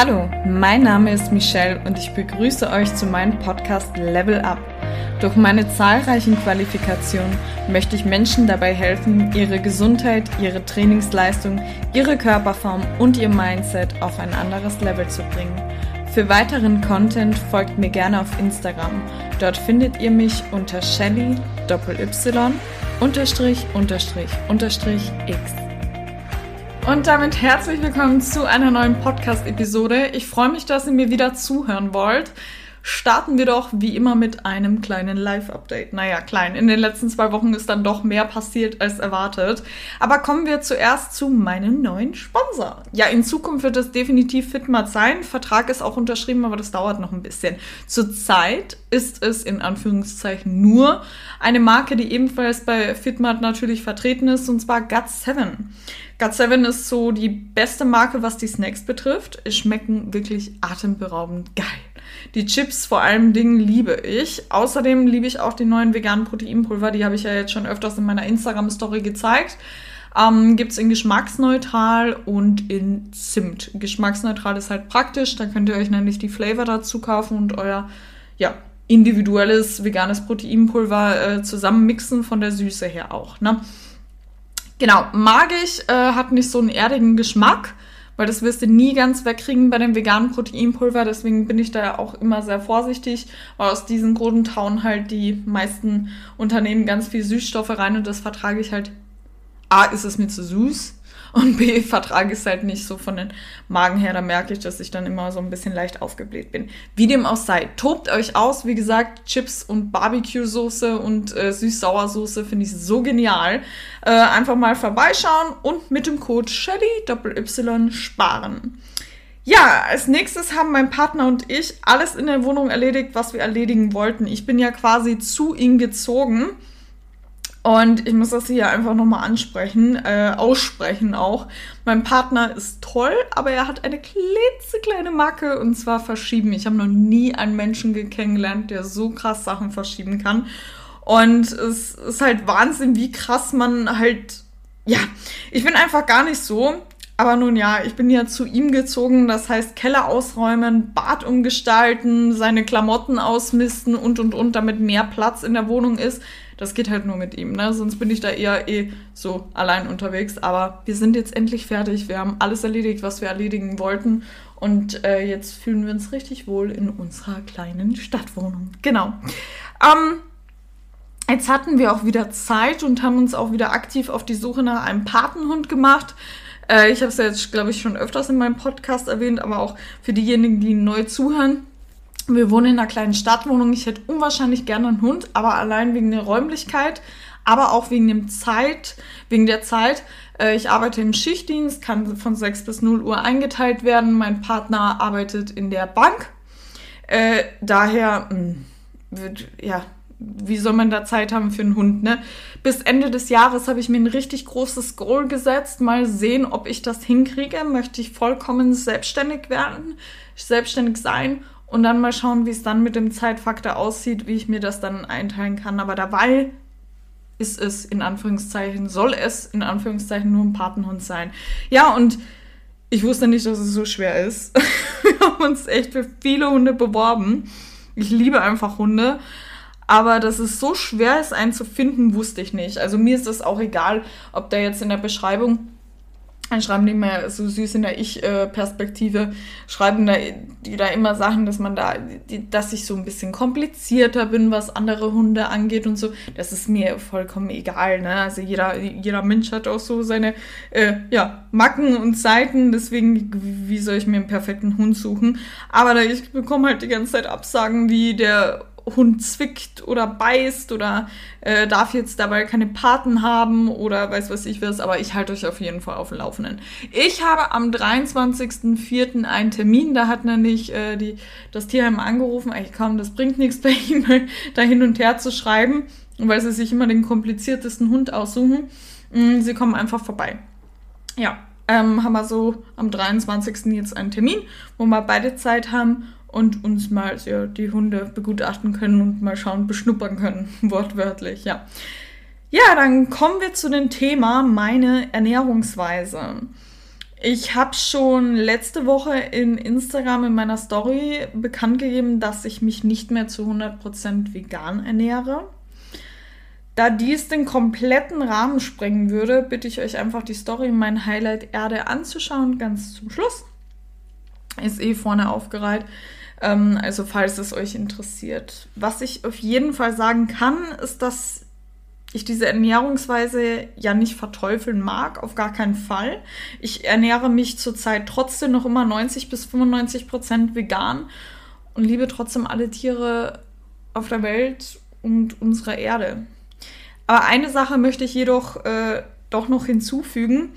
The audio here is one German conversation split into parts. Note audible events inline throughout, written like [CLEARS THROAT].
Hallo, mein Name ist Michelle und ich begrüße euch zu meinem Podcast Level Up. Durch meine zahlreichen Qualifikationen möchte ich Menschen dabei helfen, ihre Gesundheit, ihre Trainingsleistung, ihre Körperform und ihr Mindset auf ein anderes Level zu bringen. Für weiteren Content folgt mir gerne auf Instagram. Dort findet ihr mich unter Shelly Y unterstrich unterstrich unterstrich X. Und damit herzlich willkommen zu einer neuen Podcast-Episode. Ich freue mich, dass ihr mir wieder zuhören wollt. Starten wir doch wie immer mit einem kleinen Live-Update. Naja, klein. In den letzten zwei Wochen ist dann doch mehr passiert als erwartet. Aber kommen wir zuerst zu meinem neuen Sponsor. Ja, in Zukunft wird es definitiv Fitmat sein. Vertrag ist auch unterschrieben, aber das dauert noch ein bisschen. Zurzeit ist es in Anführungszeichen nur eine Marke, die ebenfalls bei Fitmat natürlich vertreten ist, und zwar GUT7. GUT7 ist so die beste Marke, was die Snacks betrifft. Schmecken wirklich atemberaubend geil. Die Chips vor allem Dingen liebe ich. Außerdem liebe ich auch die neuen veganen Proteinpulver. Die habe ich ja jetzt schon öfters in meiner Instagram-Story gezeigt. Ähm, Gibt es in geschmacksneutral und in Zimt. Geschmacksneutral ist halt praktisch. Da könnt ihr euch nämlich die Flavor dazu kaufen und euer ja, individuelles veganes Proteinpulver äh, zusammenmixen von der Süße her auch. Ne? Genau, mag ich, äh, hat nicht so einen erdigen Geschmack, weil das wirst du nie ganz wegkriegen bei dem veganen Proteinpulver. Deswegen bin ich da auch immer sehr vorsichtig, weil aus diesen Grund hauen halt die meisten Unternehmen ganz viel Süßstoffe rein und das vertrage ich halt. A, ist es mir zu süß und B, vertrage ich es halt nicht so von den Magen her. Da merke ich, dass ich dann immer so ein bisschen leicht aufgebläht bin. Wie dem auch sei, tobt euch aus. Wie gesagt, Chips und Barbecue-Soße und äh, Süß-Sauersoße finde ich so genial. Äh, einfach mal vorbeischauen und mit dem Code Shelly Y sparen. Ja, als nächstes haben mein Partner und ich alles in der Wohnung erledigt, was wir erledigen wollten. Ich bin ja quasi zu ihm gezogen und ich muss das hier einfach nochmal ansprechen, äh, aussprechen auch. Mein Partner ist toll, aber er hat eine klitzekleine Macke und zwar verschieben. Ich habe noch nie einen Menschen kennengelernt, der so krass Sachen verschieben kann. Und es ist halt Wahnsinn, wie krass man halt, ja, ich bin einfach gar nicht so. Aber nun ja, ich bin ja zu ihm gezogen, das heißt Keller ausräumen, Bad umgestalten, seine Klamotten ausmisten und und und, damit mehr Platz in der Wohnung ist. Das geht halt nur mit ihm, ne? Sonst bin ich da eher eh so allein unterwegs. Aber wir sind jetzt endlich fertig. Wir haben alles erledigt, was wir erledigen wollten. Und äh, jetzt fühlen wir uns richtig wohl in unserer kleinen Stadtwohnung. Genau. Ähm, jetzt hatten wir auch wieder Zeit und haben uns auch wieder aktiv auf die Suche nach einem Patenhund gemacht. Äh, ich habe es ja jetzt, glaube ich, schon öfters in meinem Podcast erwähnt, aber auch für diejenigen, die neu zuhören. Wir wohnen in einer kleinen Stadtwohnung. Ich hätte unwahrscheinlich gerne einen Hund, aber allein wegen der Räumlichkeit, aber auch wegen dem Zeit, wegen der Zeit. Äh, ich arbeite im Schichtdienst, kann von 6 bis 0 Uhr eingeteilt werden. Mein Partner arbeitet in der Bank. Äh, daher, mh, hm, ja, wie soll man da Zeit haben für einen Hund, ne? Bis Ende des Jahres habe ich mir ein richtig großes Goal gesetzt. Mal sehen, ob ich das hinkriege. Möchte ich vollkommen selbstständig werden, selbstständig sein und dann mal schauen, wie es dann mit dem Zeitfaktor aussieht, wie ich mir das dann einteilen kann. Aber dabei ist es in Anführungszeichen, soll es in Anführungszeichen nur ein Patenhund sein. Ja, und ich wusste nicht, dass es so schwer ist. [LAUGHS] Wir haben uns echt für viele Hunde beworben. Ich liebe einfach Hunde. Aber dass es so schwer ist, einen zu finden, wusste ich nicht. Also mir ist es auch egal, ob da jetzt in der Beschreibung schreiben die immer so süß in der Ich-Perspektive, schreiben da, die da immer Sachen, dass man da, die, dass ich so ein bisschen komplizierter bin, was andere Hunde angeht und so. Das ist mir vollkommen egal, ne? Also jeder, jeder Mensch hat auch so seine, äh, ja, Macken und Seiten, deswegen, wie soll ich mir einen perfekten Hund suchen? Aber ich bekomme halt die ganze Zeit Absagen, wie der Hund zwickt oder beißt oder äh, darf jetzt dabei keine Paten haben oder weiß was ich was, aber ich halte euch auf jeden Fall auf dem Laufenden. Ich habe am 23.04. einen Termin, da hat nämlich äh, die, das Tierheim angerufen, ey komm, das bringt nichts bei E-Mail [LAUGHS] da hin und her zu schreiben, weil sie sich immer den kompliziertesten Hund aussuchen. Mm, sie kommen einfach vorbei. Ja, ähm, haben wir so am 23. jetzt einen Termin, wo wir beide Zeit haben und uns mal ja, die Hunde begutachten können und mal schauen, beschnuppern können, [LAUGHS] wortwörtlich, ja. Ja, dann kommen wir zu dem Thema meine Ernährungsweise. Ich habe schon letzte Woche in Instagram in meiner Story bekannt gegeben, dass ich mich nicht mehr zu 100% vegan ernähre. Da dies den kompletten Rahmen sprengen würde, bitte ich euch einfach die Story in mein Highlight Erde anzuschauen, ganz zum Schluss. Ist eh vorne aufgereiht. Ähm, also falls es euch interessiert. Was ich auf jeden Fall sagen kann, ist, dass ich diese Ernährungsweise ja nicht verteufeln mag, auf gar keinen Fall. Ich ernähre mich zurzeit trotzdem noch immer 90 bis 95 Prozent vegan und liebe trotzdem alle Tiere auf der Welt und unsere Erde. Aber eine Sache möchte ich jedoch äh, doch noch hinzufügen,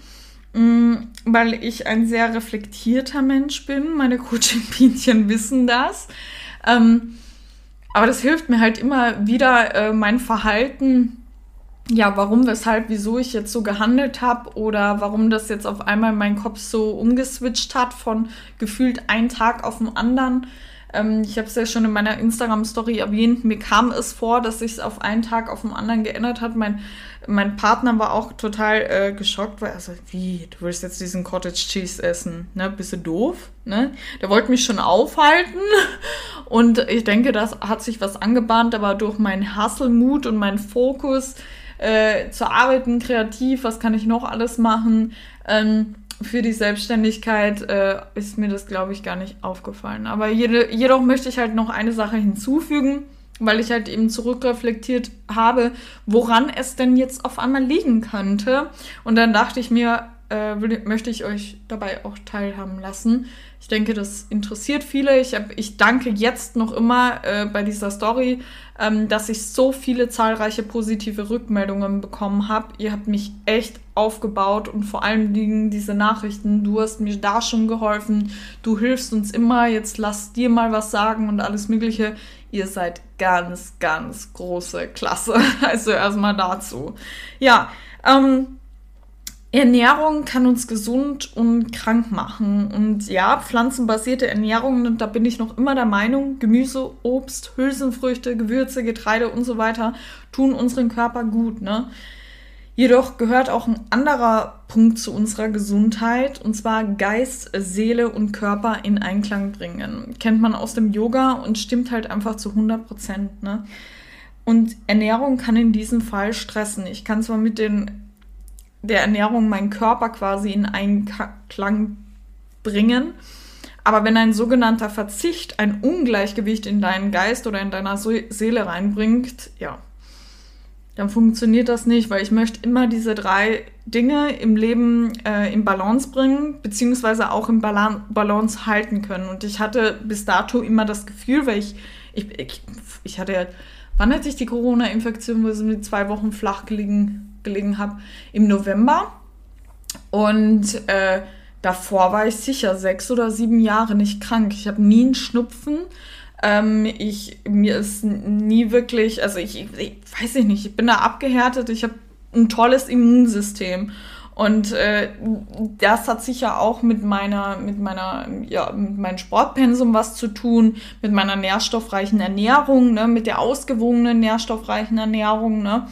weil ich ein sehr reflektierter Mensch bin. Meine [LAUGHS] Coaching-Bienchen wissen das. Ähm, aber das hilft mir halt immer wieder, äh, mein Verhalten ja, warum, weshalb, wieso ich jetzt so gehandelt habe oder warum das jetzt auf einmal mein Kopf so umgeswitcht hat von gefühlt einen Tag auf den anderen. Ähm, ich habe es ja schon in meiner Instagram-Story erwähnt. Mir kam es vor, dass sich es auf einen Tag auf den anderen geändert hat. Mein, mein Partner war auch total äh, geschockt, weil er so, wie, du willst jetzt diesen Cottage Cheese essen? Ne? Bist du doof? Ne? Der wollte mich schon aufhalten. [LAUGHS] Und ich denke, das hat sich was angebahnt, aber durch meinen Hasselmut und meinen Fokus äh, zu arbeiten, kreativ, was kann ich noch alles machen. Ähm, für die Selbstständigkeit äh, ist mir das, glaube ich, gar nicht aufgefallen. Aber jede, jedoch möchte ich halt noch eine Sache hinzufügen, weil ich halt eben zurückreflektiert habe, woran es denn jetzt auf einmal liegen könnte. Und dann dachte ich mir, äh, möchte ich euch dabei auch teilhaben lassen. Ich denke, das interessiert viele. Ich, hab, ich danke jetzt noch immer äh, bei dieser Story, ähm, dass ich so viele zahlreiche positive Rückmeldungen bekommen habe. Ihr habt mich echt aufgebaut und vor allen Dingen diese Nachrichten. Du hast mir da schon geholfen. Du hilfst uns immer. Jetzt lass dir mal was sagen und alles Mögliche. Ihr seid ganz, ganz große Klasse. [LAUGHS] Also erstmal dazu. Ja, ähm, Ernährung kann uns gesund und krank machen. Und ja, pflanzenbasierte Ernährung, da bin ich noch immer der Meinung, Gemüse, Obst, Hülsenfrüchte, Gewürze, Getreide und so weiter tun unseren Körper gut. Ne? Jedoch gehört auch ein anderer Punkt zu unserer Gesundheit, und zwar Geist, Seele und Körper in Einklang bringen. Kennt man aus dem Yoga und stimmt halt einfach zu 100 Prozent. Ne? Und Ernährung kann in diesem Fall stressen. Ich kann zwar mit den der Ernährung meinen Körper quasi in Einklang bringen. Aber wenn ein sogenannter Verzicht ein Ungleichgewicht in deinen Geist oder in deiner Seele reinbringt, ja, dann funktioniert das nicht, weil ich möchte immer diese drei Dinge im Leben äh, in Balance bringen, beziehungsweise auch im Balan Balance halten können. Und ich hatte bis dato immer das Gefühl, weil ich, ich, ich, ich hatte ja, wann hatte ich die Corona-Infektion, wo ich mit zwei Wochen flach gelegen gelegen habe, im November. Und äh, davor war ich sicher sechs oder sieben Jahre nicht krank. Ich habe nie einen Schnupfen. Ähm, ich, mir ist nie wirklich, also ich, ich weiß ich nicht, ich bin da abgehärtet. Ich habe ein tolles Immunsystem. Und äh, das hat sicher auch mit meiner, mit meiner, ja, mit meinem Sportpensum was zu tun, mit meiner nährstoffreichen Ernährung, ne, mit der ausgewogenen nährstoffreichen Ernährung, ne.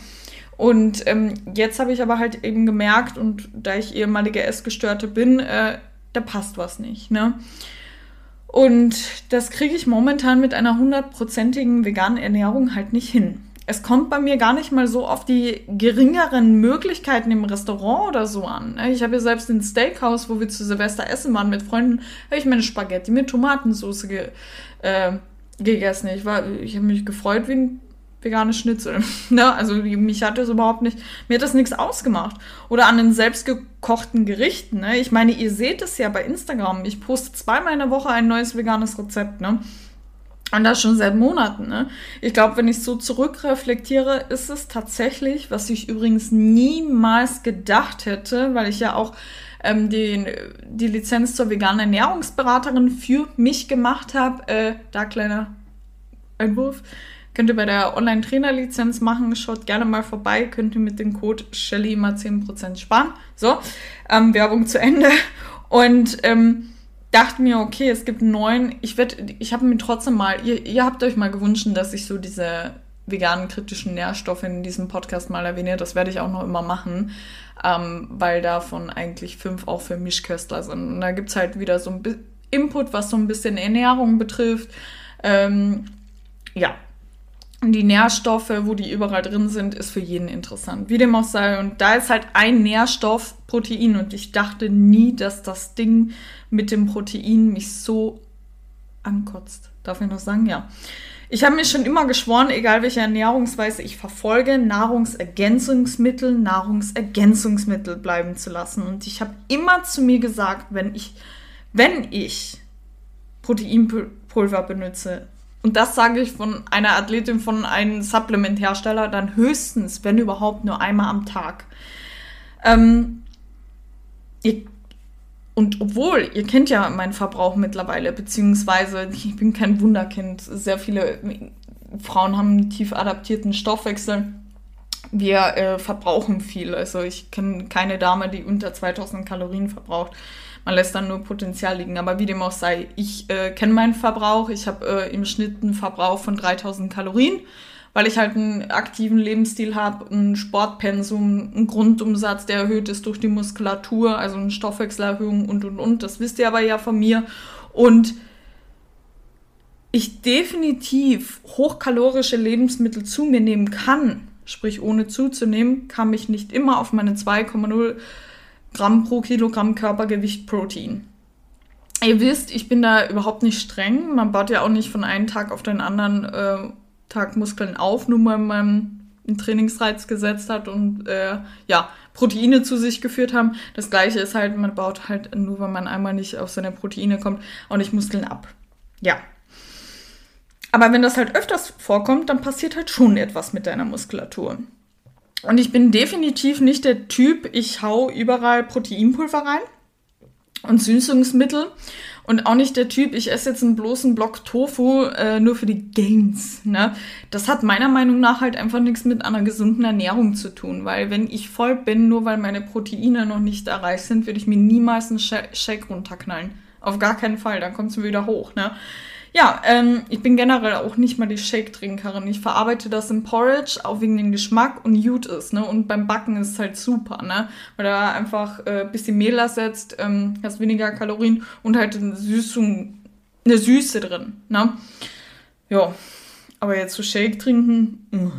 Und ähm, jetzt habe ich aber halt eben gemerkt, und da ich ehemalige Essgestörte bin, äh, da passt was nicht. Ne? Und das kriege ich momentan mit einer hundertprozentigen veganen Ernährung halt nicht hin. Es kommt bei mir gar nicht mal so auf die geringeren Möglichkeiten im Restaurant oder so an. Ne? Ich habe ja selbst ein Steakhouse, wo wir zu Silvester essen waren mit Freunden, habe ich meine Spaghetti mit Tomatensauce ge äh, gegessen. Ich, ich habe mich gefreut wie ein vegane Schnitzel. [LAUGHS] ne? Also mich hat das überhaupt nicht, mir hat das nichts ausgemacht. Oder an den selbstgekochten Gerichten. Ne? Ich meine, ihr seht es ja bei Instagram. Ich poste zweimal in der Woche ein neues veganes Rezept. Ne? Und das schon seit Monaten. Ne? Ich glaube, wenn ich so zurückreflektiere, ist es tatsächlich, was ich übrigens niemals gedacht hätte, weil ich ja auch ähm, die, die Lizenz zur veganen Ernährungsberaterin für mich gemacht habe. Äh, da kleiner Einwurf. Könnt ihr bei der Online-Trainer-Lizenz machen. Schaut gerne mal vorbei. Könnt ihr mit dem Code Shelly mal 10% sparen. So, ähm, Werbung zu Ende. Und ähm, dachte mir, okay, es gibt neun. Ich werde, ich habe mir trotzdem mal, ihr, ihr habt euch mal gewünscht, dass ich so diese veganen kritischen Nährstoffe in diesem Podcast mal erwähne. Das werde ich auch noch immer machen, ähm, weil davon eigentlich fünf auch für Mischköstler sind. Und da gibt es halt wieder so ein Input, was so ein bisschen Ernährung betrifft. Ähm, ja, die Nährstoffe, wo die überall drin sind, ist für jeden interessant. Wie dem auch sei. Und da ist halt ein Nährstoff Protein. Und ich dachte nie, dass das Ding mit dem Protein mich so ankotzt. Darf ich noch sagen? Ja. Ich habe mir schon immer geschworen, egal welche Ernährungsweise ich verfolge, Nahrungsergänzungsmittel, Nahrungsergänzungsmittel bleiben zu lassen. Und ich habe immer zu mir gesagt, wenn ich, wenn ich Proteinpulver benutze, und das sage ich von einer Athletin, von einem Supplementhersteller, dann höchstens, wenn überhaupt, nur einmal am Tag. Ähm, ihr, und obwohl, ihr kennt ja meinen Verbrauch mittlerweile, beziehungsweise ich bin kein Wunderkind. Sehr viele Frauen haben einen tief adaptierten Stoffwechsel. Wir äh, verbrauchen viel. Also ich kenne keine Dame, die unter 2000 Kalorien verbraucht man lässt dann nur Potenzial liegen. Aber wie dem auch sei, ich äh, kenne meinen Verbrauch. Ich habe äh, im Schnitt einen Verbrauch von 3000 Kalorien, weil ich halt einen aktiven Lebensstil habe, ein Sportpensum, einen Grundumsatz, der erhöht ist durch die Muskulatur, also eine Stoffwechselerhöhung und und und. Das wisst ihr aber ja von mir. Und ich definitiv hochkalorische Lebensmittel zu mir nehmen kann, sprich ohne zuzunehmen, kam ich nicht immer auf meine 2,0 Gramm pro Kilogramm Körpergewicht Protein. Ihr wisst, ich bin da überhaupt nicht streng. Man baut ja auch nicht von einem Tag auf den anderen äh, Tag Muskeln auf, nur weil man einen Trainingsreiz gesetzt hat und äh, ja, Proteine zu sich geführt haben. Das gleiche ist halt, man baut halt nur, weil man einmal nicht auf seine Proteine kommt, auch nicht Muskeln ab. Ja. Aber wenn das halt öfters vorkommt, dann passiert halt schon etwas mit deiner Muskulatur. Und ich bin definitiv nicht der Typ, ich hau überall Proteinpulver rein und Süßungsmittel. Und auch nicht der Typ, ich esse jetzt einen bloßen Block Tofu äh, nur für die Gains. Ne? Das hat meiner Meinung nach halt einfach nichts mit einer gesunden Ernährung zu tun. Weil wenn ich voll bin, nur weil meine Proteine noch nicht erreicht sind, würde ich mir niemals einen Shake runterknallen. Auf gar keinen Fall, dann kommt es mir wieder hoch. Ne? Ja, ähm, ich bin generell auch nicht mal die Shake-Trinkerin. Ich verarbeite das im Porridge, auch wegen dem Geschmack und gut ist, ne? Und beim Backen ist es halt super, ne? Weil da einfach äh, bisschen Mehl ersetzt, ähm, hast weniger Kalorien und halt eine Süßung, eine Süße drin, ne? Ja, aber jetzt so Shake trinken, mh.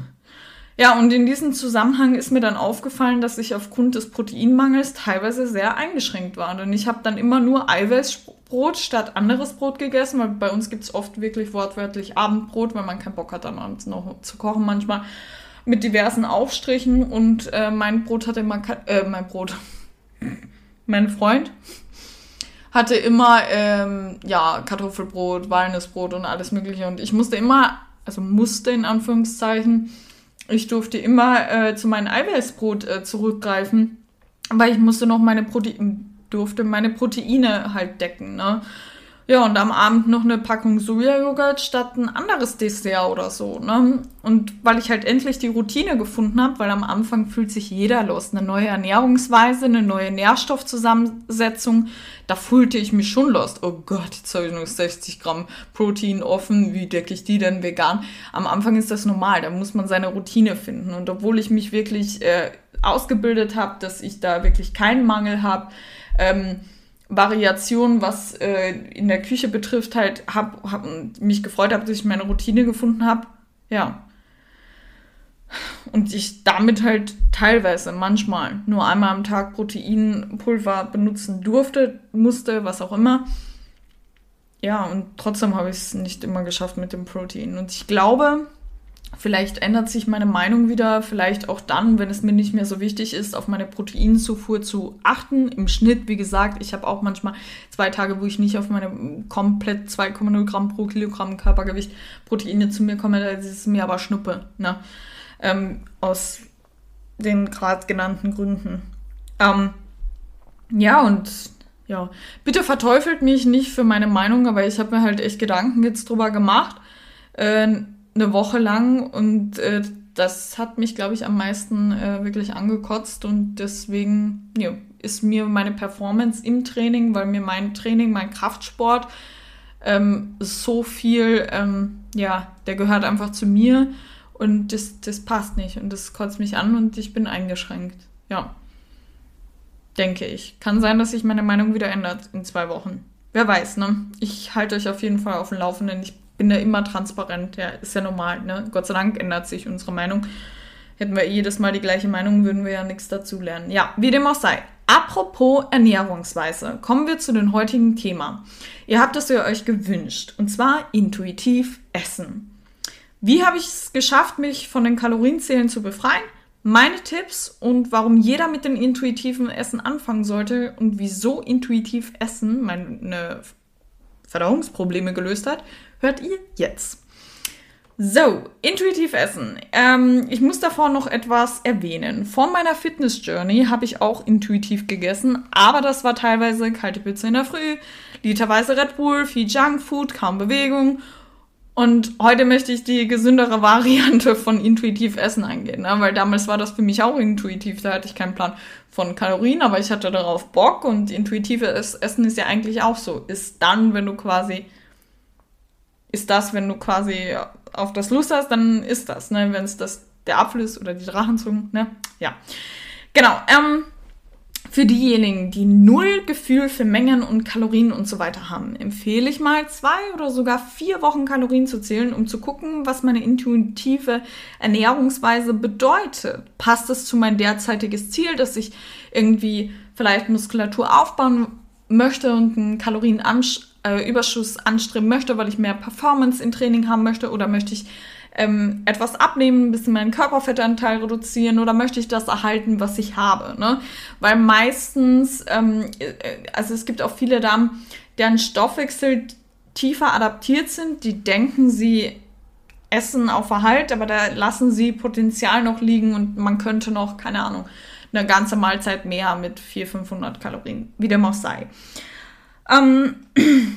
Ja, und in diesem Zusammenhang ist mir dann aufgefallen, dass ich aufgrund des Proteinmangels teilweise sehr eingeschränkt war. Denn ich habe dann immer nur Eiweißbrot statt anderes Brot gegessen, weil bei uns gibt es oft wirklich wortwörtlich Abendbrot, weil man keinen Bock hat, dann abends noch zu kochen manchmal. Mit diversen Aufstrichen und äh, mein Brot hatte immer, äh, mein Brot, [LAUGHS] mein Freund hatte immer, ähm, ja, Kartoffelbrot, Walnussbrot und alles mögliche. Und ich musste immer, also musste in Anführungszeichen, ich durfte immer äh, zu meinem Eiweißbrot äh, zurückgreifen, weil ich musste noch meine Proteine, durfte meine Proteine halt decken, ne? Ja, und am Abend noch eine Packung Sojajoghurt statt ein anderes Dessert oder so. Ne? Und weil ich halt endlich die Routine gefunden habe, weil am Anfang fühlt sich jeder los. Eine neue Ernährungsweise, eine neue Nährstoffzusammensetzung, da fühlte ich mich schon los. Oh Gott, jetzt habe ich nur 60 Gramm Protein offen, wie decke ich die denn vegan? Am Anfang ist das normal, da muss man seine Routine finden. Und obwohl ich mich wirklich äh, ausgebildet habe, dass ich da wirklich keinen Mangel habe, ähm, Variation, was äh, in der Küche betrifft, halt hab, hab mich gefreut habe, dass ich meine Routine gefunden habe. Ja. Und ich damit halt teilweise, manchmal, nur einmal am Tag Proteinpulver benutzen durfte, musste, was auch immer. Ja, und trotzdem habe ich es nicht immer geschafft mit dem Protein. Und ich glaube, Vielleicht ändert sich meine Meinung wieder, vielleicht auch dann, wenn es mir nicht mehr so wichtig ist, auf meine Proteinzufuhr zu achten. Im Schnitt, wie gesagt, ich habe auch manchmal zwei Tage, wo ich nicht auf meine komplett 2,0 Gramm pro Kilogramm Körpergewicht Proteine zu mir komme, das ist mir aber Schnuppe. Ne? Ähm, aus den gerade genannten Gründen. Ähm, ja, und ja, bitte verteufelt mich nicht für meine Meinung, aber ich habe mir halt echt Gedanken jetzt drüber gemacht. Äh, eine Woche lang und äh, das hat mich, glaube ich, am meisten äh, wirklich angekotzt und deswegen ja, ist mir meine Performance im Training, weil mir mein Training, mein Kraftsport ähm, so viel, ähm, ja, der gehört einfach zu mir Und das, das passt nicht und das kotzt mich an und ich bin eingeschränkt. Ja. Denke ich. Kann sein, dass sich meine Meinung wieder ändert in zwei Wochen. Wer weiß, ne? Ich halte euch auf jeden Fall auf dem Laufenden. Ich bin da immer transparent. Ja, ist ja normal, ne? Gott sei Dank ändert sich unsere Meinung. Hätten wir jedes Mal die gleiche Meinung, würden wir ja nichts dazu lernen. Ja, wie dem auch sei. Apropos Ernährungsweise, kommen wir zu dem heutigen Thema. Ihr habt es ja euch gewünscht, und zwar intuitiv essen. Wie habe ich es geschafft, mich von den Kalorienzählen zu befreien? Meine Tipps und warum jeder mit dem intuitiven Essen anfangen sollte und wieso intuitiv Essen meine Verdauungsprobleme gelöst hat, hört ihr jetzt. So, intuitiv essen. Ähm, ich muss davor noch etwas erwähnen. Vor meiner Fitness Journey habe ich auch intuitiv gegessen, aber das war teilweise kalte Pizza in der Früh, literweise Red Bull, viel Junkfood, kaum Bewegung. Und heute möchte ich die gesündere [LAUGHS] Variante von intuitiv essen eingehen, ne? weil damals war das für mich auch intuitiv. Da hatte ich keinen Plan von Kalorien, aber ich hatte darauf Bock und intuitives Essen ist ja eigentlich auch so. Ist dann, wenn du quasi ist das, wenn du quasi auf das Lust hast, dann ist das, ne? Wenn es das der Apfel ist oder die Drachenzunge, ne? Ja. Genau. Ähm, für diejenigen, die null Gefühl für Mengen und Kalorien und so weiter haben, empfehle ich mal zwei oder sogar vier Wochen Kalorien zu zählen, um zu gucken, was meine intuitive Ernährungsweise bedeutet. Passt es zu mein derzeitiges Ziel, dass ich irgendwie vielleicht Muskulatur aufbauen möchte und einen Kalorienansch äh, Überschuss anstreben möchte, weil ich mehr Performance im Training haben möchte oder möchte ich ähm, etwas abnehmen, ein bisschen meinen Körperfettanteil reduzieren oder möchte ich das erhalten, was ich habe. Ne? Weil meistens, ähm, äh, also es gibt auch viele Damen, deren Stoffwechsel tiefer adaptiert sind, die denken, sie essen auf Erhalt, aber da lassen sie Potenzial noch liegen und man könnte noch, keine Ahnung, eine ganze Mahlzeit mehr mit 400, 500 Kalorien, wie dem auch sei. Ähm, [CLEARS THROAT]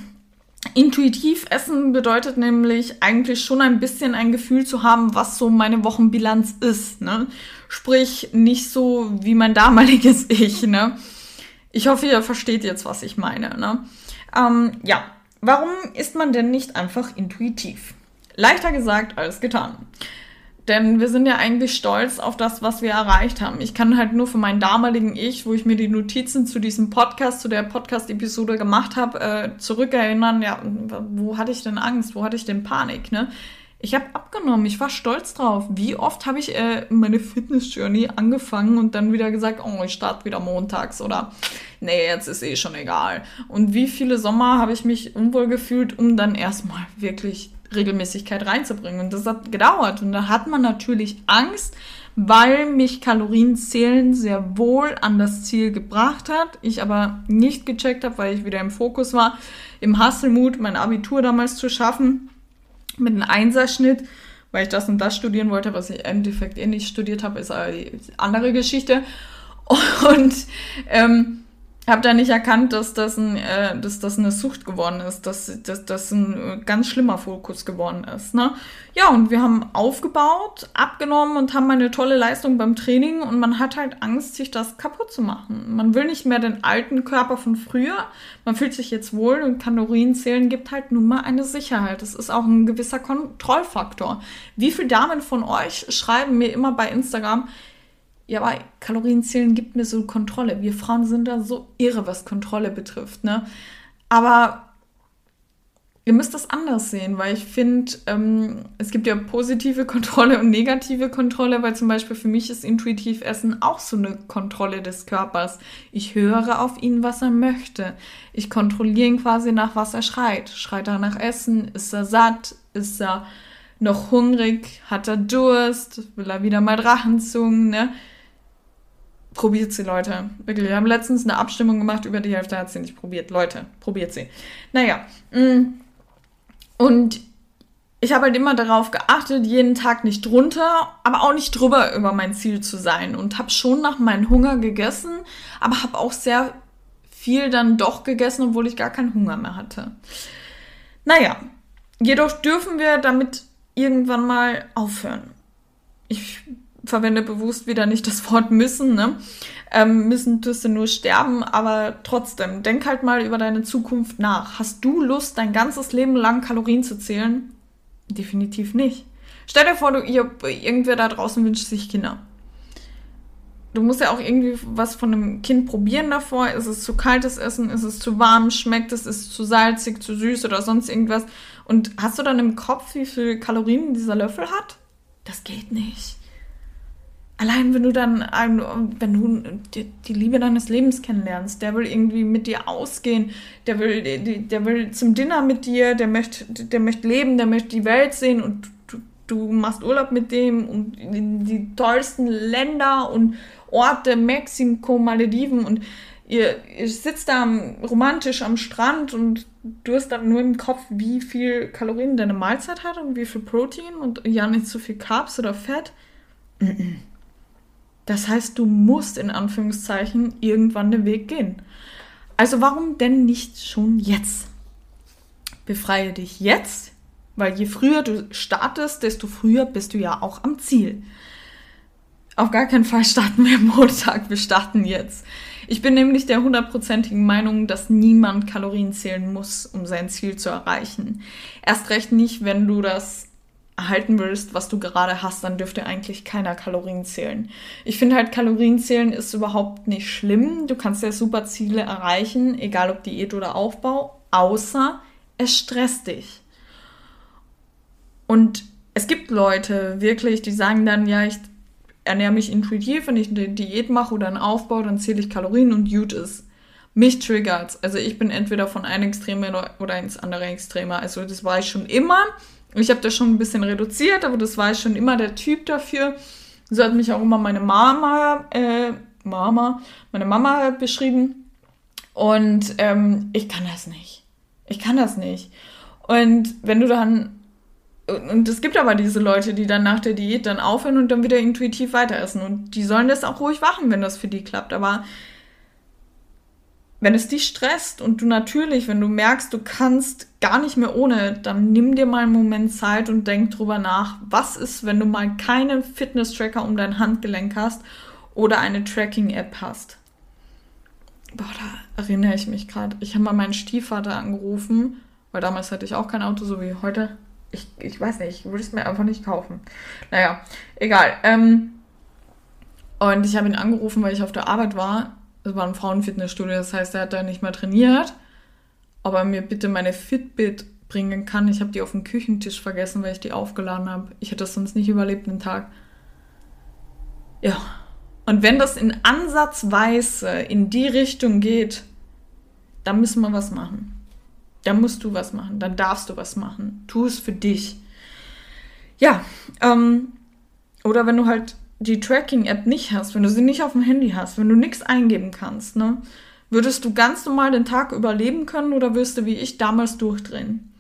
intuitiv essen bedeutet nämlich eigentlich schon ein bisschen ein Gefühl zu haben, was so meine Wochenbilanz ist. Ne? Sprich, nicht so wie mein damaliges [LAUGHS] Ich. Ne? Ich hoffe, ihr versteht jetzt, was ich meine. Ne? Ähm, ja, warum ist man denn nicht einfach intuitiv? Leichter gesagt als getan. Denn wir sind ja eigentlich stolz auf das, was wir erreicht haben. Ich kann halt nur für meinen damaligen Ich, wo ich mir die Notizen zu diesem Podcast, zu der Podcast-Episode gemacht habe, äh, zurückerinnern, ja, wo hatte ich denn Angst, wo hatte ich denn Panik, ne? Ich habe abgenommen, ich war stolz drauf. Wie oft habe ich äh, meine Fitness-Journey angefangen und dann wieder gesagt, oh, ich starte wieder montags oder nee, jetzt ist eh schon egal. Und wie viele Sommer habe ich mich unwohl gefühlt, um dann erstmal wirklich Regelmäßigkeit reinzubringen. Und das hat gedauert. Und da hat man natürlich Angst, weil mich Kalorienzählen sehr wohl an das Ziel gebracht hat. Ich aber nicht gecheckt habe, weil ich wieder im Fokus war, im Hasselmut mein Abitur damals zu schaffen mit einem Einserschnitt, weil ich das und das studieren wollte, was ich im Endeffekt eh nicht studiert habe, ist eine andere Geschichte. [LAUGHS] Und ähm, habe da nicht erkannt, dass das, ein, äh, dass das eine Sucht geworden ist, dass, das ein ganz schlimmer Fokus geworden ist. Ne? Ja, und wir haben aufgebaut, abgenommen und haben eine tolle Leistung beim Training und man hat halt Angst, sich das kaputt zu machen. Man will nicht mehr den alten Körper von früher, man fühlt sich jetzt wohl und Kalorienzählen gibt halt nun mal eine Sicherheit. Das ist auch ein gewisser Kontrollfaktor. Wie viele Damen von euch schreiben mir immer bei Instagram, ja, aber Kalorienzählen gibt mir so Kontrolle. Wir Frauen sind da so irre, was Kontrolle betrifft, ne? Aber ihr müsst das anders sehen, weil ich finde, ähm, es gibt ja positive Kontrolle und negative Kontrolle, weil zum Beispiel für mich ist intuitiv Essen auch so eine Kontrolle des Körpers. Ich höre auf ihn, was er möchte. Ich kontrolliere ihn quasi nach, was er schreit. Schreit er nach Essen? Ist er satt? Ist er noch hungrig? Hat er Durst? Will er wieder mal Drachenzungen, ne? Probiert sie, Leute. Wirklich. Wir haben letztens eine Abstimmung gemacht, über die Hälfte hat sie nicht probiert. Leute, probiert sie. Naja. Mm. Und ich habe halt immer darauf geachtet, jeden Tag nicht drunter, aber auch nicht drüber über mein Ziel zu sein. Und habe schon nach meinem Hunger gegessen, aber habe auch sehr viel dann doch gegessen, obwohl ich gar keinen Hunger mehr hatte. Naja, jedoch dürfen wir damit irgendwann mal aufhören. Ich verwende bewusst wieder nicht das Wort müssen, ne? Ähm, müssen tust du nur sterben, aber trotzdem, denk halt mal über deine Zukunft nach. Hast du Lust, dein ganzes Leben lang Kalorien zu zählen? Definitiv nicht. Stell dir vor, du, ihr, irgendwer da draußen wünscht sich Kinder. Du musst ja auch irgendwie was von einem Kind probieren davor. Ist es zu kaltes Essen? Ist es zu warm? Schmeckt es? Ist es zu salzig, zu süß oder sonst irgendwas? Und hast du dann im Kopf, wie viel Kalorien dieser Löffel hat? Das geht nicht. Allein wenn du dann, wenn du die, Liebe deines Lebens kennenlernst, der will irgendwie mit dir ausgehen, der will, der will zum Dinner mit dir, der möchte, der möchte leben, der möchte die Welt sehen und du, du machst Urlaub mit dem und die tollsten Länder und Orte, Mexiko, Malediven und ihr, ihr sitzt da romantisch am Strand und du hast dann nur im Kopf, wie viel Kalorien deine Mahlzeit hat und wie viel Protein und ja nicht so viel Carbs oder Fett. Das heißt, du musst in Anführungszeichen irgendwann den Weg gehen. Also warum denn nicht schon jetzt? Befreie dich jetzt, weil je früher du startest, desto früher bist du ja auch am Ziel. Auf gar keinen Fall starten wir Montag, wir starten jetzt. Ich bin nämlich der hundertprozentigen Meinung, dass niemand Kalorien zählen muss, um sein Ziel zu erreichen. Erst recht nicht, wenn du das erhalten willst, was du gerade hast, dann dürfte eigentlich keiner Kalorien zählen. Ich finde halt, Kalorien zählen ist überhaupt nicht schlimm. Du kannst ja super Ziele erreichen, egal ob Diät oder Aufbau, außer es stresst dich. Und es gibt Leute wirklich, die sagen dann, ja, ich ernähre mich intuitiv, wenn ich eine Diät mache oder einen Aufbau, dann zähle ich Kalorien und gut ist. Mich triggert's. Also ich bin entweder von einem Extrem oder ins andere Extreme. Also das war ich schon immer. Ich habe das schon ein bisschen reduziert, aber das war ich schon immer der Typ dafür. So hat mich auch immer meine Mama, äh, Mama, meine Mama beschrieben. Und ähm, ich kann das nicht. Ich kann das nicht. Und wenn du dann und es gibt aber diese Leute, die dann nach der Diät dann aufhören und dann wieder intuitiv weiter essen. Und die sollen das auch ruhig machen, wenn das für die klappt. Aber wenn es dich stresst und du natürlich, wenn du merkst, du kannst gar nicht mehr ohne, dann nimm dir mal einen Moment Zeit und denk drüber nach, was ist, wenn du mal keinen Fitness-Tracker um dein Handgelenk hast oder eine Tracking-App hast. Boah, da erinnere ich mich gerade. Ich habe mal meinen Stiefvater angerufen, weil damals hatte ich auch kein Auto, so wie heute ich, ich weiß nicht, ich würde es mir einfach nicht kaufen. Naja, egal. Ähm, und ich habe ihn angerufen, weil ich auf der Arbeit war. Es war ein Frauenfitnessstudio, das heißt, er hat da nicht mehr trainiert. Ob er mir bitte meine Fitbit bringen kann. Ich habe die auf dem Küchentisch vergessen, weil ich die aufgeladen habe. Ich hätte das sonst nicht überlebt, den Tag. Ja. Und wenn das in Ansatzweise in die Richtung geht, dann müssen wir was machen. Da musst du was machen, dann darfst du was machen. Tu es für dich. Ja, ähm, oder wenn du halt die Tracking-App nicht hast, wenn du sie nicht auf dem Handy hast, wenn du nichts eingeben kannst, ne, würdest du ganz normal den Tag überleben können oder wirst du wie ich damals durchdrehen?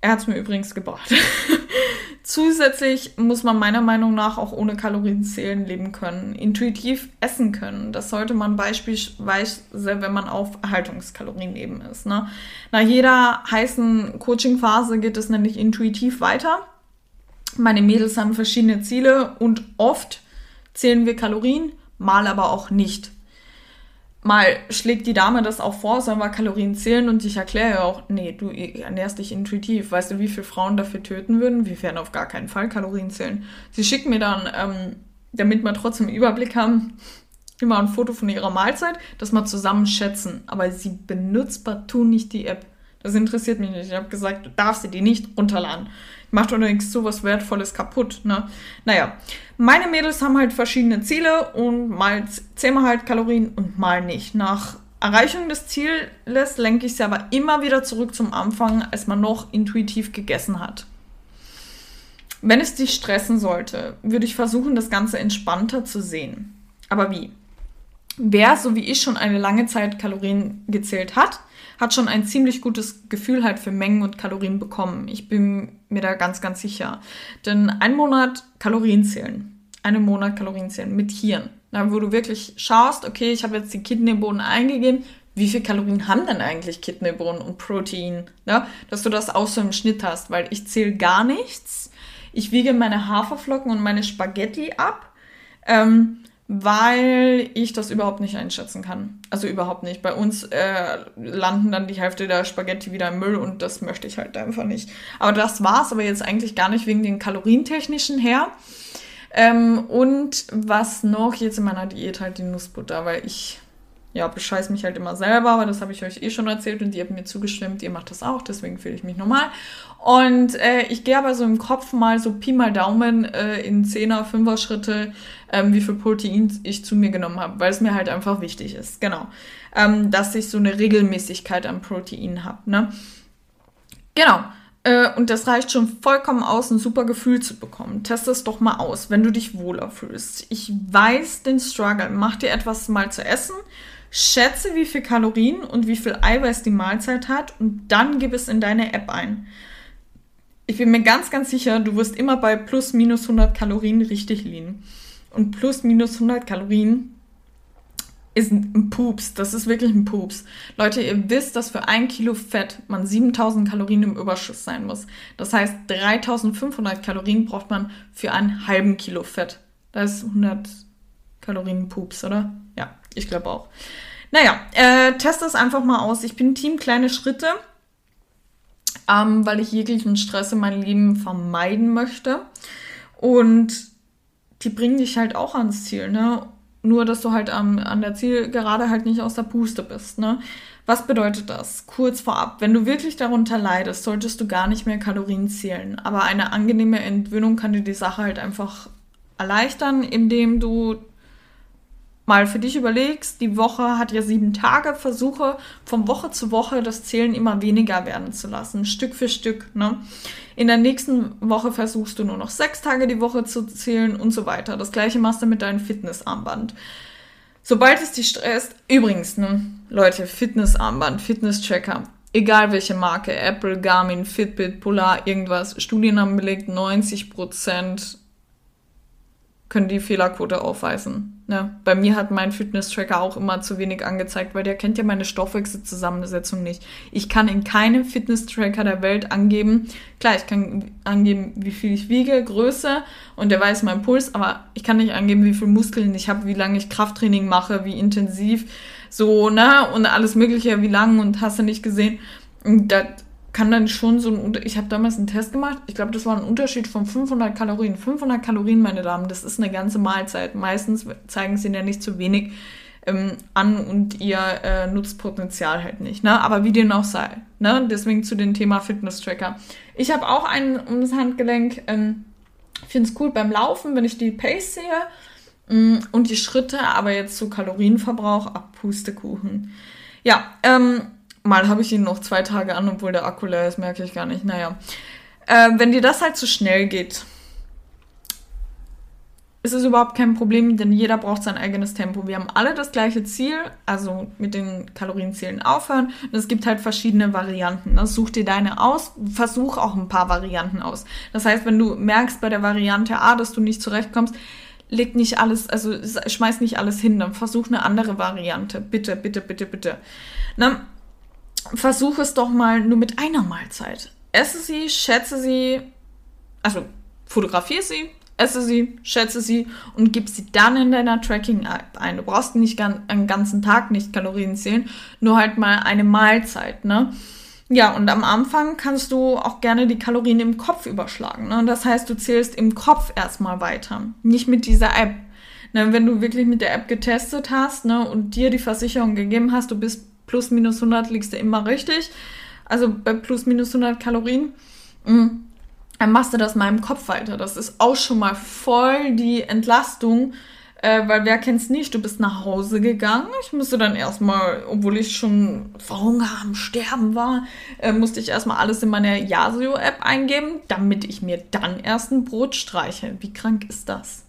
Er hat es mir übrigens gebracht. [LAUGHS] Zusätzlich muss man meiner Meinung nach auch ohne Kalorienzählen leben können, intuitiv essen können. Das sollte man beispielsweise, wenn man auf Erhaltungskalorien eben ist. Ne? Nach jeder heißen Coaching-Phase geht es nämlich intuitiv weiter. Meine Mädels haben verschiedene Ziele und oft zählen wir Kalorien, mal aber auch nicht mal schlägt die Dame das auch vor, sollen wir Kalorien zählen und ich erkläre ja auch, nee, du ernährst dich intuitiv. Weißt du, wie viele Frauen dafür töten würden? Wir werden auf gar keinen Fall Kalorien zählen. Sie schicken mir dann, ähm, damit wir trotzdem einen Überblick haben, immer ein Foto von ihrer Mahlzeit, dass wir zusammen schätzen. Aber sie benutzt partout nicht die App. Das interessiert mich nicht. Ich habe gesagt, du darfst sie die nicht runterladen macht allerdings sowas Wertvolles kaputt. Ne? Naja, meine Mädels haben halt verschiedene Ziele und mal zählen halt Kalorien und mal nicht. Nach Erreichung des Zieles lenke ich sie aber immer wieder zurück zum Anfang, als man noch intuitiv gegessen hat. Wenn es dich stressen sollte, würde ich versuchen, das Ganze entspannter zu sehen. Aber wie? Wer, so wie ich, schon eine lange Zeit Kalorien gezählt hat, hat schon ein ziemlich gutes Gefühl halt für Mengen und Kalorien bekommen. Ich bin mir da ganz, ganz sicher. Denn ein Monat Kalorien zählen, einen Monat Kalorien zählen mit Hirn. Na, wo du wirklich schaust, okay, ich habe jetzt die Kidneybohnen eingegeben, wie viel Kalorien haben denn eigentlich Kidneybohnen und Protein? Ja, dass du das auch so im Schnitt hast, weil ich zähle gar nichts. Ich wiege meine Haferflocken und meine Spaghetti ab. Ähm, weil ich das überhaupt nicht einschätzen kann. Also überhaupt nicht. Bei uns äh, landen dann die Hälfte der Spaghetti wieder im Müll und das möchte ich halt einfach nicht. Aber das war's aber jetzt eigentlich gar nicht wegen den kalorientechnischen her. Ähm, und was noch jetzt in meiner Diät halt die Nussbutter, weil ich ja, bescheiß mich halt immer selber, aber das habe ich euch eh schon erzählt und ihr habt mir zugestimmt, ihr macht das auch, deswegen fühle ich mich normal. Und äh, ich gehe aber so im Kopf mal so Pi mal Daumen äh, in 10er, 5er Schritte, ähm, wie viel Protein ich zu mir genommen habe, weil es mir halt einfach wichtig ist. Genau. Ähm, dass ich so eine Regelmäßigkeit an Protein habe. Ne? Genau. Äh, und das reicht schon vollkommen aus, ein super Gefühl zu bekommen. Test es doch mal aus, wenn du dich wohler fühlst. Ich weiß den Struggle. Mach dir etwas mal zu essen Schätze, wie viel Kalorien und wie viel Eiweiß die Mahlzeit hat und dann gib es in deine App ein. Ich bin mir ganz, ganz sicher, du wirst immer bei plus minus 100 Kalorien richtig liegen. Und plus minus 100 Kalorien ist ein Pups. Das ist wirklich ein Pups. Leute, ihr wisst, dass für ein Kilo Fett man 7000 Kalorien im Überschuss sein muss. Das heißt, 3500 Kalorien braucht man für einen halben Kilo Fett. Das ist 100 Kalorien Pups, oder? Ja, ich glaube auch. Naja, äh, test das einfach mal aus. Ich bin Team kleine Schritte, ähm, weil ich jeglichen Stress in meinem Leben vermeiden möchte. Und die bringen dich halt auch ans Ziel, ne? Nur, dass du halt am, an der Zielgerade halt nicht aus der Puste bist, ne? Was bedeutet das? Kurz vorab, wenn du wirklich darunter leidest, solltest du gar nicht mehr Kalorien zählen. Aber eine angenehme Entwöhnung kann dir die Sache halt einfach erleichtern, indem du mal für dich überlegst, die Woche hat ja sieben Tage, versuche von Woche zu Woche das Zählen immer weniger werden zu lassen, Stück für Stück. Ne? In der nächsten Woche versuchst du nur noch sechs Tage die Woche zu zählen und so weiter. Das gleiche machst du mit deinem Fitnessarmband. Sobald es dich stresst, übrigens, ne, Leute, Fitnessarmband, Fitnesstracker, egal welche Marke, Apple, Garmin, Fitbit, Polar, irgendwas, Studien haben belegt, 90 Prozent können die Fehlerquote aufweisen. Ja, bei mir hat mein Fitness-Tracker auch immer zu wenig angezeigt, weil der kennt ja meine Stoffwechselzusammensetzung nicht. Ich kann in keinem Fitness-Tracker der Welt angeben, klar, ich kann angeben, wie viel ich wiege, Größe und der weiß meinen Puls, aber ich kann nicht angeben, wie viele Muskeln ich habe, wie lange ich Krafttraining mache, wie intensiv, so, ne, und alles mögliche, wie lang und hast du nicht gesehen. Und das kann dann schon so ein, ich habe damals einen Test gemacht, ich glaube, das war ein Unterschied von 500 Kalorien. 500 Kalorien, meine Damen, das ist eine ganze Mahlzeit. Meistens zeigen sie ja nicht zu wenig ähm, an und ihr äh, Nutzpotenzial halt nicht. Ne? Aber wie dem auch sei. Ne? Deswegen zu dem Thema Fitness-Tracker. Ich habe auch einen um das Handgelenk. Ähm, finde es cool beim Laufen, wenn ich die Pace sehe ähm, und die Schritte, aber jetzt zu Kalorienverbrauch, ab Pustekuchen. Ja, ähm, Mal habe ich ihn noch zwei Tage an, obwohl der Akku leer ist, merke ich gar nicht. Naja. Äh, wenn dir das halt zu schnell geht, ist es überhaupt kein Problem, denn jeder braucht sein eigenes Tempo. Wir haben alle das gleiche Ziel, also mit den Kalorienzählen aufhören. Und es gibt halt verschiedene Varianten. Ne? Such dir deine aus, versuch auch ein paar Varianten aus. Das heißt, wenn du merkst bei der Variante A, dass du nicht zurechtkommst, leg nicht alles, also schmeiß nicht alles hin, dann versuch eine andere Variante. Bitte, bitte, bitte, bitte. Ne? Versuche es doch mal nur mit einer Mahlzeit. Esse sie, schätze sie, also fotografiere sie, esse sie, schätze sie und gib sie dann in deiner Tracking-App ein. Du brauchst nicht einen ganzen Tag nicht Kalorien zählen, nur halt mal eine Mahlzeit, ne? Ja, und am Anfang kannst du auch gerne die Kalorien im Kopf überschlagen. Ne? Das heißt, du zählst im Kopf erstmal weiter, nicht mit dieser App. Ne, wenn du wirklich mit der App getestet hast ne, und dir die Versicherung gegeben hast, du bist plus minus 100 liegst du immer richtig. Also bei plus minus 100 Kalorien. Mhm. Dann machst du das mal im Kopf weiter. Das ist auch schon mal voll die Entlastung. Äh, weil wer kennt's nicht, du bist nach Hause gegangen. Ich musste dann erstmal, obwohl ich schon vor Hunger am Sterben war, äh, musste ich erstmal alles in meine Yasio-App eingeben, damit ich mir dann erst ein Brot streiche. Wie krank ist das?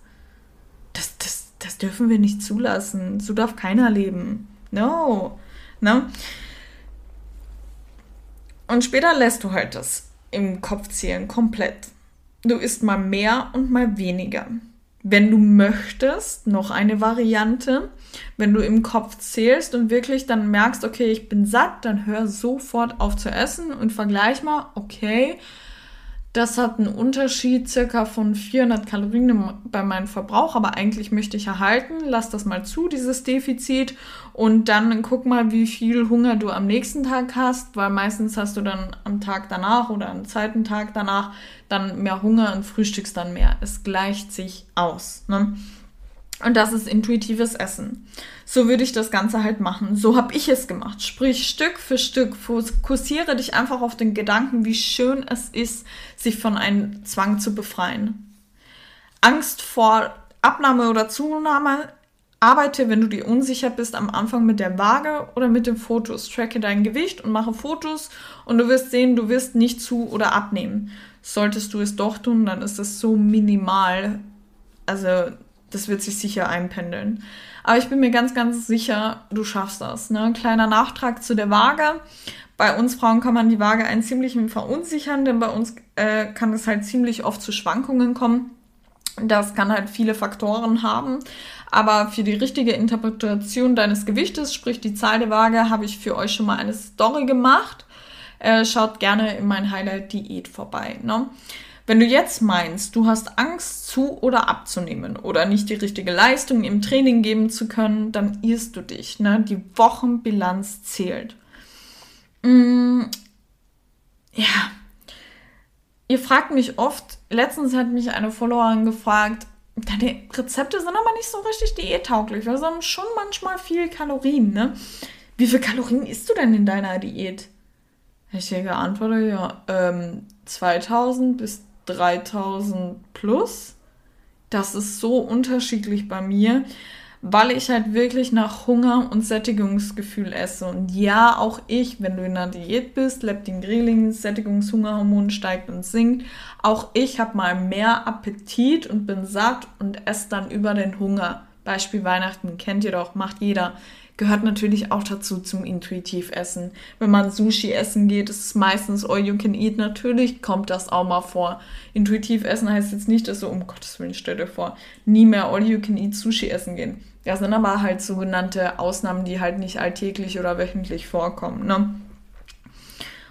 Das, das, das dürfen wir nicht zulassen. So darf keiner leben. No. Ne? Und später lässt du halt das im Kopf zählen komplett. Du isst mal mehr und mal weniger. Wenn du möchtest, noch eine Variante, wenn du im Kopf zählst und wirklich dann merkst, okay, ich bin satt, dann hör sofort auf zu essen und vergleich mal, okay, Das hat einen Unterschied circa von 400 Kalorien bei meinem Verbrauch, aber eigentlich möchte ich erhalten. Lass das mal zu, dieses Defizit. Und dann guck mal, wie viel Hunger du am nächsten Tag hast, weil meistens hast du dann am Tag danach oder am zweiten Tag danach dann mehr Hunger und frühstückst dann mehr. Es gleicht sich aus. Ne? Und das ist intuitives Essen. So würde ich das Ganze halt machen. So habe ich es gemacht. Sprich, Stück für Stück fokussiere dich einfach auf den Gedanken, wie schön es ist, sich von einem Zwang zu befreien. Angst vor Abnahme oder Zunahme. Arbeite, wenn du dir unsicher bist, am Anfang mit der Waage oder mit den Fotos. Tracke dein Gewicht und mache Fotos und du wirst sehen, du wirst nicht zu oder abnehmen. Solltest du es doch tun, dann ist es so minimal. Also das wird sich sicher einpendeln. Aber ich bin mir ganz, ganz sicher, du schaffst das. Ne? Kleiner Nachtrag zu der Waage. Bei uns Frauen kann man die Waage einen ziemlichen verunsichern, denn bei uns äh, kann es halt ziemlich oft zu Schwankungen kommen. Das kann halt viele Faktoren haben. Aber für die richtige Interpretation deines Gewichtes, sprich die Zahl der Waage, habe ich für euch schon mal eine Story gemacht. Äh, schaut gerne in mein Highlight Diät vorbei. Ne? Wenn du jetzt meinst, du hast Angst zu oder abzunehmen oder nicht die richtige Leistung im Training geben zu können, dann irrst du dich. Ne? Die Wochenbilanz zählt. Mm, ja. Ihr fragt mich oft, letztens hat mich eine Followerin gefragt, deine Rezepte sind aber nicht so richtig diättauglich, weil sondern schon manchmal viel Kalorien, ne? Wie viel Kalorien isst du denn in deiner Diät? Ich hier geantwortet, ja, ähm, 2000 bis 3000 plus. Das ist so unterschiedlich bei mir, weil ich halt wirklich nach Hunger und Sättigungsgefühl esse. Und ja, auch ich, wenn du in einer Diät bist, Leptin, Grelin, Sättigungshungerhormon steigt und sinkt. Auch ich habe mal mehr Appetit und bin satt und esse dann über den Hunger. Beispiel Weihnachten kennt ihr doch, macht jeder gehört natürlich auch dazu zum Intuitivessen. Wenn man Sushi essen geht, ist es meistens all you can eat. Natürlich kommt das auch mal vor. Intuitiv essen heißt jetzt nicht, dass du, um Gottes Willen, stell dir vor, nie mehr all you can eat Sushi essen gehen. Das sind aber halt sogenannte Ausnahmen, die halt nicht alltäglich oder wöchentlich vorkommen. Ne?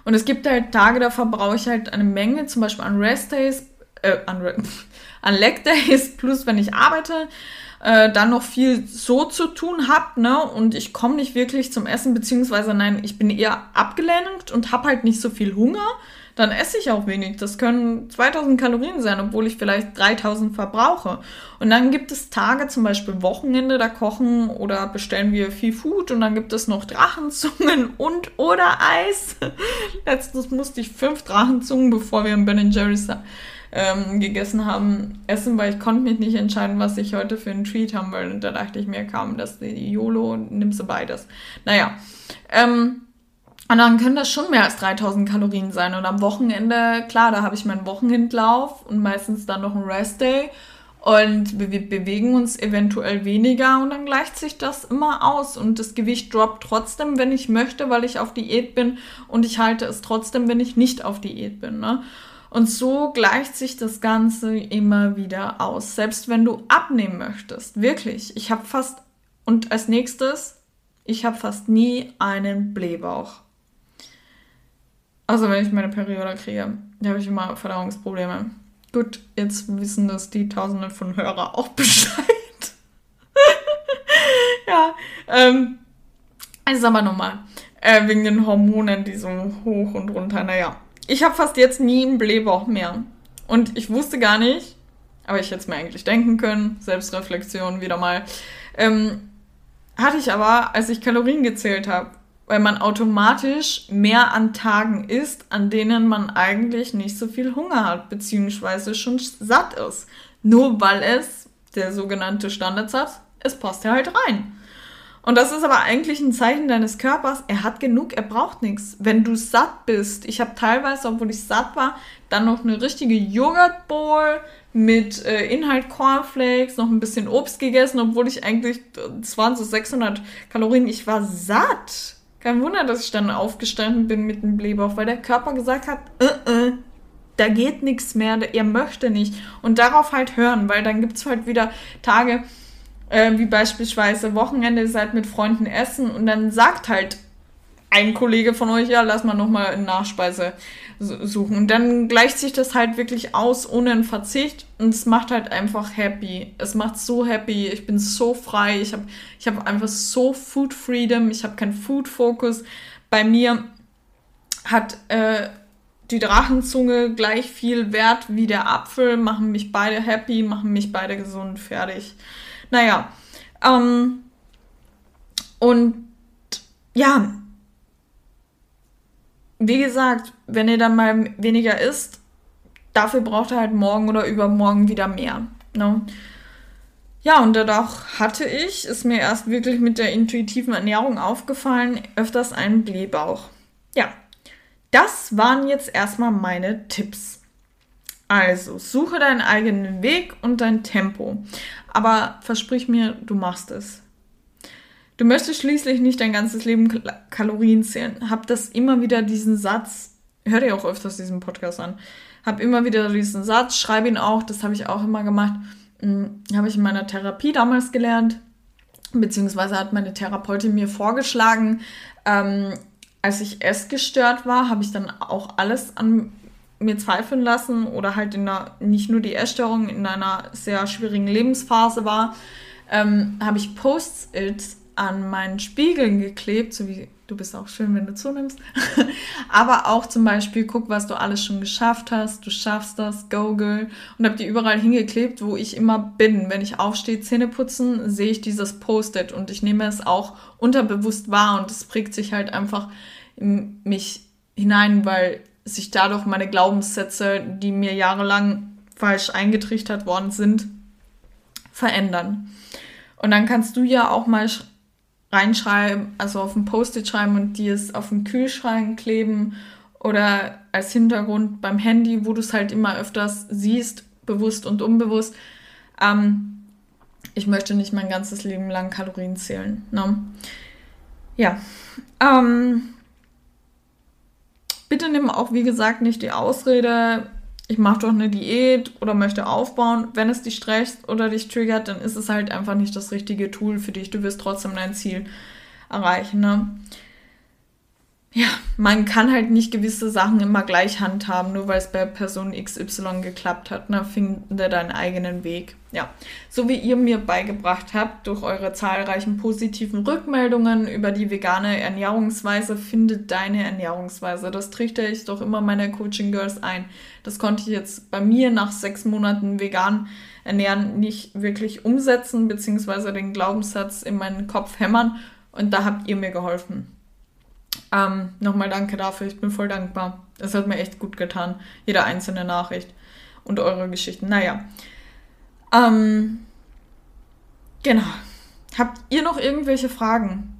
Und es gibt halt Tage, da verbrauche ich halt eine Menge, zum Beispiel an Rest Days, äh, an, [LAUGHS] an Leg Days, plus wenn ich arbeite äh, dann noch viel so zu tun habe, ne? Und ich komme nicht wirklich zum Essen, beziehungsweise nein, ich bin eher abgelenkt und habe halt nicht so viel Hunger, dann esse ich auch wenig. Das können 2000 Kalorien sein, obwohl ich vielleicht 3000 verbrauche. Und dann gibt es Tage, zum Beispiel Wochenende, da kochen oder bestellen wir viel Food und dann gibt es noch Drachenzungen [LAUGHS] und oder Eis. Letztens musste ich fünf Drachenzungen, bevor wir im Ben Jerry's ähm, gegessen haben, essen, weil ich konnte mich nicht entscheiden, was ich heute für einen Treat haben will. Und da dachte ich mir, kam das YOLO, nimmst du beides. Naja, ähm, und dann können das schon mehr als 3000 Kalorien sein. Und am Wochenende, klar, da habe ich meinen Wochenendlauf und meistens dann noch einen Rest-Day. Und wir bewegen uns eventuell weniger und dann gleicht sich das immer aus. Und das Gewicht droppt trotzdem, wenn ich möchte, weil ich auf Diät bin. Und ich halte es trotzdem, wenn ich nicht auf Diät bin. Ne? Und so gleicht sich das Ganze immer wieder aus. Selbst wenn du abnehmen möchtest. Wirklich. Ich habe fast, und als nächstes, ich habe fast nie einen Blähbauch. Also wenn ich meine Periode kriege, da habe ich immer Verdauungsprobleme. Gut, jetzt wissen das die Tausende von Hörer auch [LAUGHS] Bescheid. ja, ähm, ist aber normal. Äh, wegen den Hormonen, die so hoch und runter, naja ich habe fast jetzt nie einen Blähbauch mehr. Und ich wusste gar nicht, aber ich hätte es mir eigentlich denken können, Selbstreflexion wieder mal, ähm, hatte ich aber, als ich Kalorien gezählt habe, weil man automatisch mehr an Tagen isst, an denen man eigentlich nicht so viel Hunger hat, beziehungsweise schon satt ist. Nur weil es, der sogenannte Standardsatz, es passt ja halt rein. Und das ist aber eigentlich ein Zeichen deines Körpers, er hat genug, er braucht nichts. Wenn du satt bist, ich habe teilweise, obwohl ich satt war, dann noch eine richtige Joghurtbowl mit äh, Inhalt Cornflakes, noch ein bisschen Obst gegessen, obwohl ich eigentlich, es waren so 600 Kalorien, ich war satt. Kein Wunder, dass ich dann aufgestanden bin mit dem Blähbauch, weil der Körper gesagt hat, äh, äh, da geht nichts mehr, er möchte nicht. Und darauf halt hören, weil dann gibt es halt wieder Tage, äh, wie beispielsweise Wochenende seid mit Freunden essen und dann sagt halt ein Kollege von euch, ja, lass mal nochmal eine Nachspeise suchen. Und dann gleicht sich das halt wirklich aus ohne einen Verzicht und es macht halt einfach happy. Es macht so happy. Ich bin so frei. Ich habe ich hab einfach so Food Freedom. Ich habe keinen Food Focus. Bei mir hat äh, die Drachenzunge gleich viel Wert wie der Apfel, machen mich beide happy, machen mich beide gesund, fertig. Naja, ähm, und ja, wie gesagt, wenn ihr dann mal weniger isst, dafür braucht ihr halt morgen oder übermorgen wieder mehr. Ne? Ja, und dadurch hatte ich, ist mir erst wirklich mit der intuitiven Ernährung aufgefallen, öfters einen Blähbauch. Ja, das waren jetzt erstmal meine Tipps. Also, suche deinen eigenen Weg und dein Tempo. Aber versprich mir, du machst es. Du möchtest schließlich nicht dein ganzes Leben Kalorien zählen. Hab das immer wieder diesen Satz, hör dir auch öfters diesen Podcast an. Hab immer wieder diesen Satz, schreibe ihn auch, das habe ich auch immer gemacht. Hm, habe ich in meiner Therapie damals gelernt, beziehungsweise hat meine Therapeutin mir vorgeschlagen, ähm, als ich essgestört war, habe ich dann auch alles an mir zweifeln lassen oder halt in einer, nicht nur die Essstörung in einer sehr schwierigen Lebensphase war, ähm, habe ich Post-its an meinen Spiegeln geklebt, so wie du bist auch schön, wenn du zunimmst. [LAUGHS] Aber auch zum Beispiel, guck, was du alles schon geschafft hast, du schaffst das, go girl. Und habe die überall hingeklebt, wo ich immer bin. Wenn ich aufstehe, Zähne putzen, sehe ich dieses Post-it und ich nehme es auch unterbewusst wahr und es prägt sich halt einfach in mich hinein, weil sich dadurch meine Glaubenssätze, die mir jahrelang falsch eingetrichtert worden sind, verändern. Und dann kannst du ja auch mal reinschreiben, also auf ein Post-it schreiben und dir es auf den Kühlschrank kleben oder als Hintergrund beim Handy, wo du es halt immer öfters siehst, bewusst und unbewusst. Ähm, ich möchte nicht mein ganzes Leben lang Kalorien zählen. Ne? Ja. Ähm, bitte nimm auch, wie gesagt, nicht die Ausrede, ich mache doch eine Diät oder möchte aufbauen. Wenn es dich stresst oder dich triggert, dann ist es halt einfach nicht das richtige Tool für dich. Du wirst trotzdem dein Ziel erreichen. Ne? ja, man kann halt nicht gewisse Sachen immer gleich handhaben, nur weil es bei Person XY geklappt hat. Ne? Finde deinen eigenen Weg. Ja, so wie ihr mir beigebracht habt, durch eure zahlreichen positiven Rückmeldungen über die vegane Ernährungsweise, findet deine Ernährungsweise. Das trichter ich doch immer meine Coaching Girls ein. Das konnte ich jetzt bei mir nach sechs Monaten vegan ernähren nicht wirklich umsetzen, beziehungsweise den Glaubenssatz in meinen Kopf hämmern. Und da habt ihr mir geholfen. Ähm, Nochmal danke dafür, ich bin voll dankbar. Es hat mir echt gut getan, jede einzelne Nachricht und eure Geschichten. Naja. Ähm, genau. Habt ihr noch irgendwelche Fragen?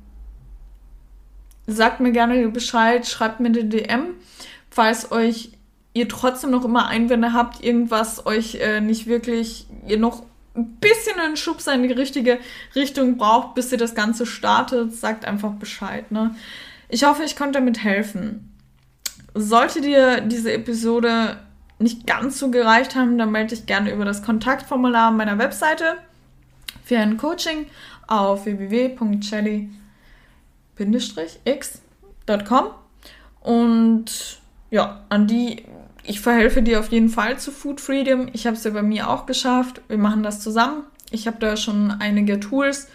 Sagt mir gerne Bescheid, schreibt mir eine DM, falls euch ihr trotzdem noch immer Einwände habt, irgendwas euch äh, nicht wirklich, ihr noch ein bisschen einen Schubs in die richtige Richtung braucht, bis ihr das Ganze startet, sagt einfach Bescheid. Ne? Ich hoffe, ich konnte damit helfen. Sollte dir diese Episode nicht ganz so gereicht haben, dann melde dich gerne über das Kontaktformular meiner Webseite für ein Coaching auf www.shelly-x.com und ja, an die, ich verhelfe dir auf jeden Fall zu Food Freedom. Ich habe es ja bei mir auch geschafft. Wir machen das zusammen. Ich habe da schon einige Tools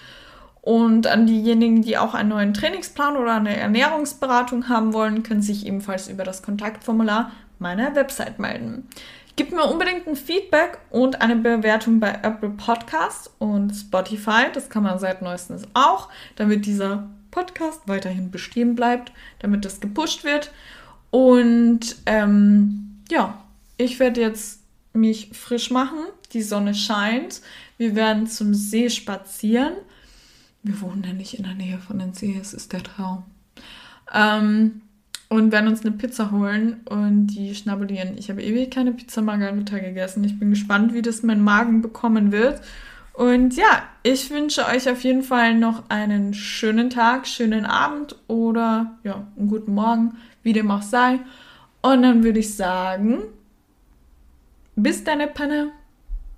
und an diejenigen, die auch einen neuen Trainingsplan oder eine Ernährungsberatung haben wollen, können sich ebenfalls über das Kontaktformular meiner Website melden. Gib mir unbedingt ein Feedback und eine Bewertung bei Apple Podcasts und Spotify. Das kann man seit neuestens auch, damit dieser Podcast weiterhin bestehen bleibt, damit das gepusht wird. Und ähm, ja, ich werde jetzt mich frisch machen. Die Sonne scheint. Wir werden zum See spazieren wir wohnen ja nicht in der Nähe von den See, es ist der Traum. Ähm, und werden uns eine Pizza holen und die schnabulieren. Ich habe ewig keine Pizza Margarita gegessen. Ich bin gespannt, wie das mein Magen bekommen wird. Und ja, ich wünsche euch auf jeden Fall noch einen schönen Tag, schönen Abend oder ja, einen guten Morgen, wie dem auch sei. Und dann würde ich sagen, bis deine Panne.